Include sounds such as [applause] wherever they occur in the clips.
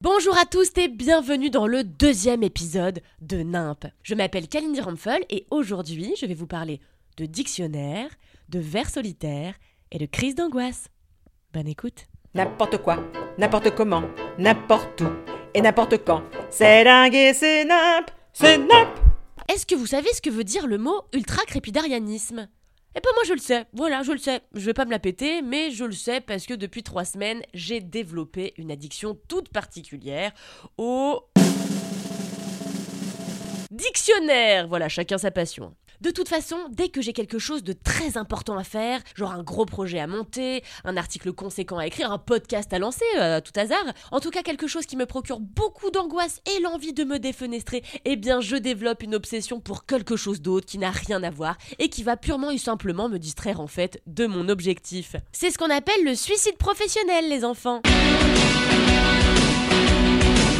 Bonjour à tous et bienvenue dans le deuxième épisode de NIMP. Je m'appelle Kalindi Ramphel et aujourd'hui je vais vous parler de dictionnaire, de vers solitaire et de crise d'angoisse. Bonne écoute. N'importe quoi, n'importe comment, n'importe où et n'importe quand. C'est dingue et c'est nimp, c'est nimp. Est-ce que vous savez ce que veut dire le mot ultra-crépidarianisme? Eh ben moi je le sais, voilà, je le sais. Je vais pas me la péter, mais je le sais parce que depuis trois semaines, j'ai développé une addiction toute particulière au... Dictionnaire Voilà, chacun sa passion. De toute façon, dès que j'ai quelque chose de très important à faire, genre un gros projet à monter, un article conséquent à écrire, un podcast à lancer, euh, à tout hasard, en tout cas quelque chose qui me procure beaucoup d'angoisse et l'envie de me défenestrer, eh bien je développe une obsession pour quelque chose d'autre qui n'a rien à voir et qui va purement et simplement me distraire en fait de mon objectif. C'est ce qu'on appelle le suicide professionnel les enfants.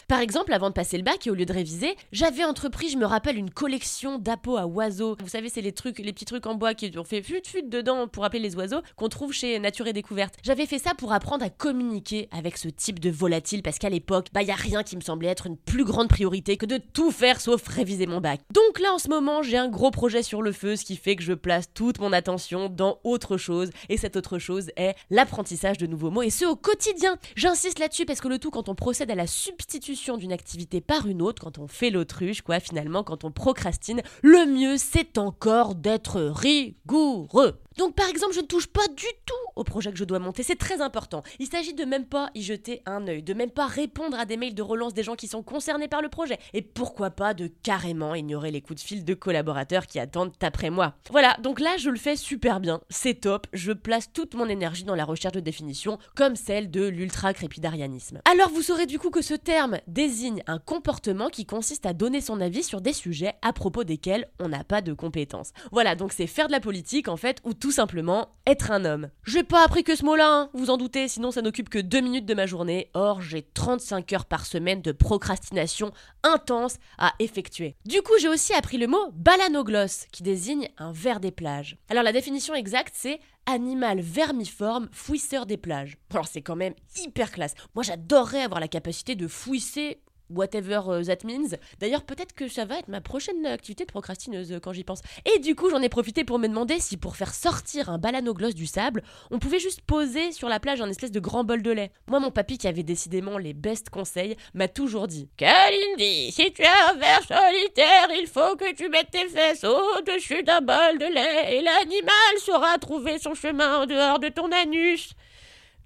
Par exemple, avant de passer le bac et au lieu de réviser, j'avais entrepris, je me rappelle, une collection d'appos à oiseaux. Vous savez, c'est les trucs, les petits trucs en bois qui ont fait fut fut dedans pour appeler les oiseaux qu'on trouve chez Nature et Découverte. J'avais fait ça pour apprendre à communiquer avec ce type de volatile parce qu'à l'époque, bah y a rien qui me semblait être une plus grande priorité que de tout faire sauf réviser mon bac. Donc là en ce moment, j'ai un gros projet sur le feu, ce qui fait que je place toute mon attention dans autre chose et cette autre chose est l'apprentissage de nouveaux mots et ce au quotidien. J'insiste là-dessus parce que le tout quand on procède à la substitution d'une activité par une autre, quand on fait l'autruche, quoi, finalement, quand on procrastine, le mieux c'est encore d'être rigoureux. Donc par exemple, je ne touche pas du tout au projet que je dois monter, c'est très important. Il s'agit de même pas y jeter un œil, de même pas répondre à des mails de relance des gens qui sont concernés par le projet, et pourquoi pas de carrément ignorer les coups de fil de collaborateurs qui attendent après moi. Voilà, donc là je le fais super bien, c'est top, je place toute mon énergie dans la recherche de définition, comme celle de l'ultra-crépidarianisme. Alors vous saurez du coup que ce terme désigne un comportement qui consiste à donner son avis sur des sujets à propos desquels on n'a pas de compétences. Voilà, donc c'est faire de la politique en fait, ou tout simplement être un homme. J'ai pas appris que ce mot-là, hein, vous en doutez, sinon ça n'occupe que deux minutes de ma journée. Or, j'ai 35 heures par semaine de procrastination intense à effectuer. Du coup, j'ai aussi appris le mot balanoglosse, qui désigne un ver des plages. Alors la définition exacte, c'est animal vermiforme fouisseur des plages. Alors c'est quand même hyper classe. Moi j'adorerais avoir la capacité de fouisser whatever euh, that means. D'ailleurs, peut-être que ça va être ma prochaine activité de procrastineuse euh, quand j'y pense. Et du coup, j'en ai profité pour me demander si pour faire sortir un balanogloss du sable, on pouvait juste poser sur la plage un espèce de grand bol de lait. Moi, mon papy, qui avait décidément les best conseils, m'a toujours dit Kalindi, si tu as un verre solitaire, il faut que tu mettes tes fesses au-dessus d'un bol de lait et l'animal saura trouver son chemin en dehors de ton anus.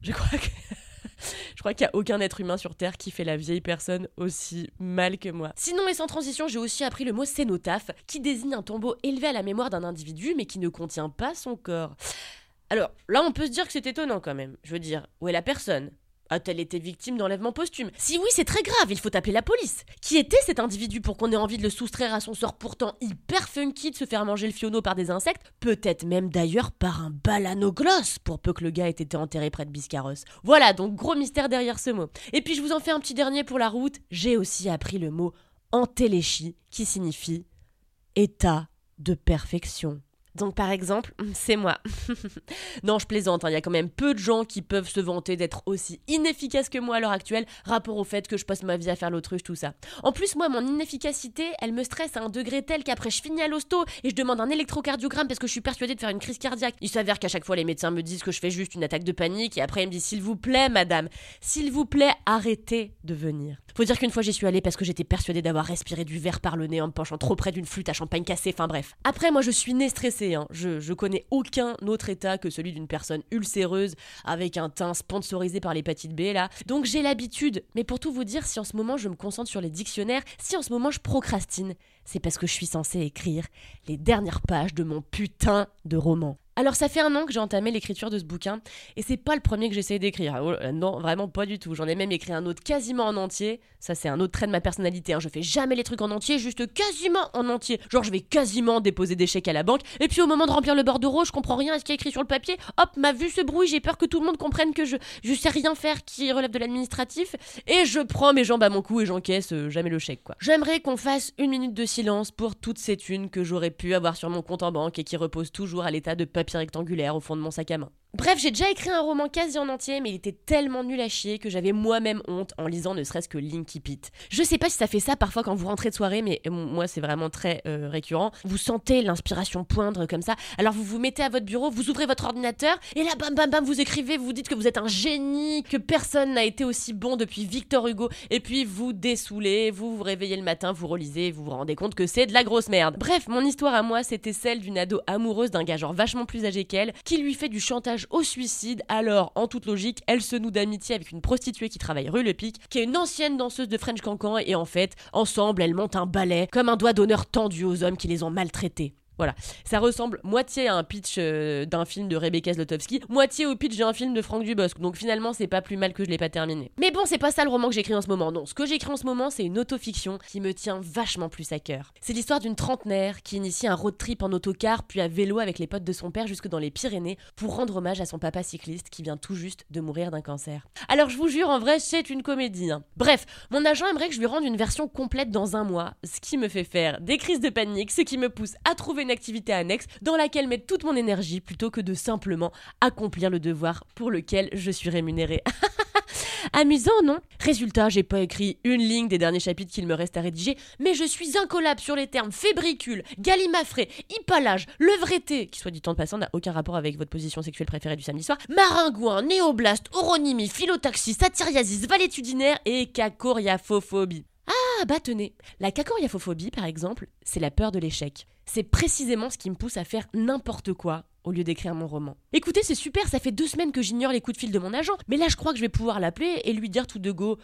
Je crois que. Je crois qu'il n'y a aucun être humain sur Terre qui fait la vieille personne aussi mal que moi. Sinon et sans transition, j'ai aussi appris le mot cénotaphe, qui désigne un tombeau élevé à la mémoire d'un individu, mais qui ne contient pas son corps. Alors, là, on peut se dire que c'est étonnant quand même. Je veux dire, où est la personne? A-t-elle été victime d'enlèvement posthume? Si oui, c'est très grave, il faut appeler la police. Qui était cet individu pour qu'on ait envie de le soustraire à son sort pourtant hyper funky de se faire manger le fionneau par des insectes? Peut-être même d'ailleurs par un balanogloss, pour peu que le gars ait été enterré près de Biscarrosse. Voilà, donc gros mystère derrière ce mot. Et puis je vous en fais un petit dernier pour la route, j'ai aussi appris le mot entéléchie, qui signifie état de perfection. Donc par exemple, [laughs] c'est moi. [laughs] non, je plaisante, hein, il y a quand même peu de gens qui peuvent se vanter d'être aussi inefficaces que moi à l'heure actuelle, rapport au fait que je passe ma vie à faire l'autruche, tout ça. En plus, moi, mon inefficacité, elle me stresse à un degré tel qu'après je finis à l'hosto et je demande un électrocardiogramme parce que je suis persuadée de faire une crise cardiaque. Il s'avère qu'à chaque fois les médecins me disent que je fais juste une attaque de panique et après ils me disent s'il vous plaît madame, s'il vous plaît arrêtez de venir. Faut dire qu'une fois j'y suis allée parce que j'étais persuadée d'avoir respiré du verre par le nez en me penchant trop près d'une flûte à champagne cassée, enfin bref. Après moi je suis née stressée, hein. je, je connais aucun autre état que celui d'une personne ulcéreuse avec un teint sponsorisé par l'hépatite B là. Donc j'ai l'habitude, mais pour tout vous dire, si en ce moment je me concentre sur les dictionnaires, si en ce moment je procrastine, c'est parce que je suis censée écrire les dernières pages de mon putain de roman. Alors ça fait un an que j'ai entamé l'écriture de ce bouquin et c'est pas le premier que j'essaie d'écrire. Oh, euh, non, vraiment pas du tout. J'en ai même écrit un autre quasiment en entier. Ça c'est un autre trait de ma personnalité. Hein. Je fais jamais les trucs en entier, juste quasiment en entier. Genre je vais quasiment déposer des chèques à la banque et puis au moment de remplir le bordereau, je comprends rien à ce qui est écrit sur le papier. Hop, ma vue se brouille, j'ai peur que tout le monde comprenne que je je sais rien faire qui relève de l'administratif et je prends mes jambes à mon cou et j'encaisse euh, jamais le chèque quoi. J'aimerais qu'on fasse une minute de silence pour toutes ces thunes que j'aurais pu avoir sur mon compte en banque et qui reposent toujours à l'état de papier rectangulaire au fond de mon sac à main. Bref, j'ai déjà écrit un roman quasi en entier, mais il était tellement nul à chier que j'avais moi-même honte en lisant ne serait-ce que Linky Pit. Je sais pas si ça fait ça parfois quand vous rentrez de soirée, mais euh, moi c'est vraiment très euh, récurrent. Vous sentez l'inspiration poindre comme ça, alors vous vous mettez à votre bureau, vous ouvrez votre ordinateur, et là bam bam bam vous écrivez, vous, dites que vous êtes un génie, que personne n'a été aussi bon depuis Victor Hugo, et puis vous dessoulez, vous vous réveillez le matin, vous relisez, vous vous rendez compte que c'est de la grosse merde. Bref, mon histoire à moi c'était celle d'une ado amoureuse d'un gars genre vachement plus âgé qu'elle, qui lui fait du chantage au suicide, alors en toute logique, elle se noue d'amitié avec une prostituée qui travaille rue Le Pic, qui est une ancienne danseuse de French Cancan, et en fait, ensemble, elles montent un ballet comme un doigt d'honneur tendu aux hommes qui les ont maltraités. Voilà, ça ressemble moitié à un pitch euh, d'un film de Rebecca Zlotowski, moitié au pitch d'un film de Franck Dubosc. Donc finalement, c'est pas plus mal que je l'ai pas terminé. Mais bon, c'est pas ça le roman que j'écris en ce moment. Non, ce que j'écris en ce moment, c'est une autofiction qui me tient vachement plus à cœur. C'est l'histoire d'une trentenaire qui initie un road trip en autocar puis à vélo avec les potes de son père jusque dans les Pyrénées pour rendre hommage à son papa cycliste qui vient tout juste de mourir d'un cancer. Alors je vous jure, en vrai, c'est une comédie. hein. Bref, mon agent aimerait que je lui rende une version complète dans un mois, ce qui me fait faire des crises de panique, ce qui me pousse à trouver une activité annexe dans laquelle mettre toute mon énergie plutôt que de simplement accomplir le devoir pour lequel je suis rémunérée. [laughs] Amusant, non? Résultat, j'ai pas écrit une ligne des derniers chapitres qu'il me reste à rédiger, mais je suis incollable sur les termes fébricule, galimafré, hypalage, levreté, qui soit dit en passant n'a aucun rapport avec votre position sexuelle préférée du samedi soir, maringouin, néoblaste, oronymie, philotaxie, satyriasis, valétudinaire et cacoriafophobie. Ah bah tenez, la cacoriafophobie par exemple, c'est la peur de l'échec. C'est précisément ce qui me pousse à faire n'importe quoi au lieu d'écrire mon roman. Écoutez, c'est super, ça fait deux semaines que j'ignore les coups de fil de mon agent, mais là je crois que je vais pouvoir l'appeler et lui dire tout de go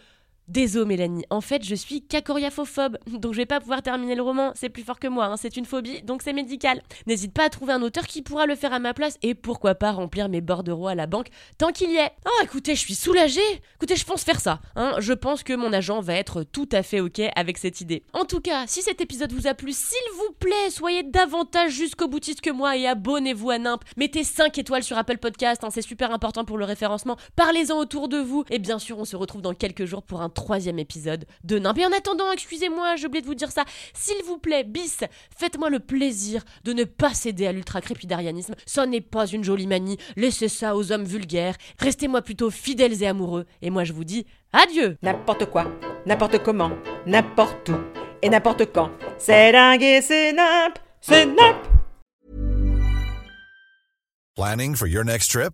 Désolé Mélanie, en fait je suis cacoriaphobe, [laughs] donc je vais pas pouvoir terminer le roman, c'est plus fort que moi, hein. c'est une phobie, donc c'est médical. N'hésite pas à trouver un auteur qui pourra le faire à ma place et pourquoi pas remplir mes bordereaux à la banque tant qu'il y est. Oh écoutez, je suis soulagée, écoutez je pense faire ça, hein. je pense que mon agent va être tout à fait ok avec cette idée. En tout cas, si cet épisode vous a plu, s'il vous plaît, soyez davantage jusqu'au boutiste que moi et abonnez-vous à Nimp, mettez 5 étoiles sur Apple Podcast, hein. c'est super important pour le référencement, parlez-en autour de vous et bien sûr on se retrouve dans quelques jours pour un troisième épisode de Nimp. Et en attendant, excusez-moi, j'ai oublié de vous dire ça. S'il vous plaît, bis, faites-moi le plaisir de ne pas céder à l'ultra-crépidarianisme. Ça n'est pas une jolie manie. Laissez ça aux hommes vulgaires. Restez-moi plutôt fidèles et amoureux. Et moi, je vous dis adieu. N'importe quoi, n'importe comment, n'importe où et n'importe quand. C'est dingue et c'est nimp, c'est nimp. Planning for your next trip?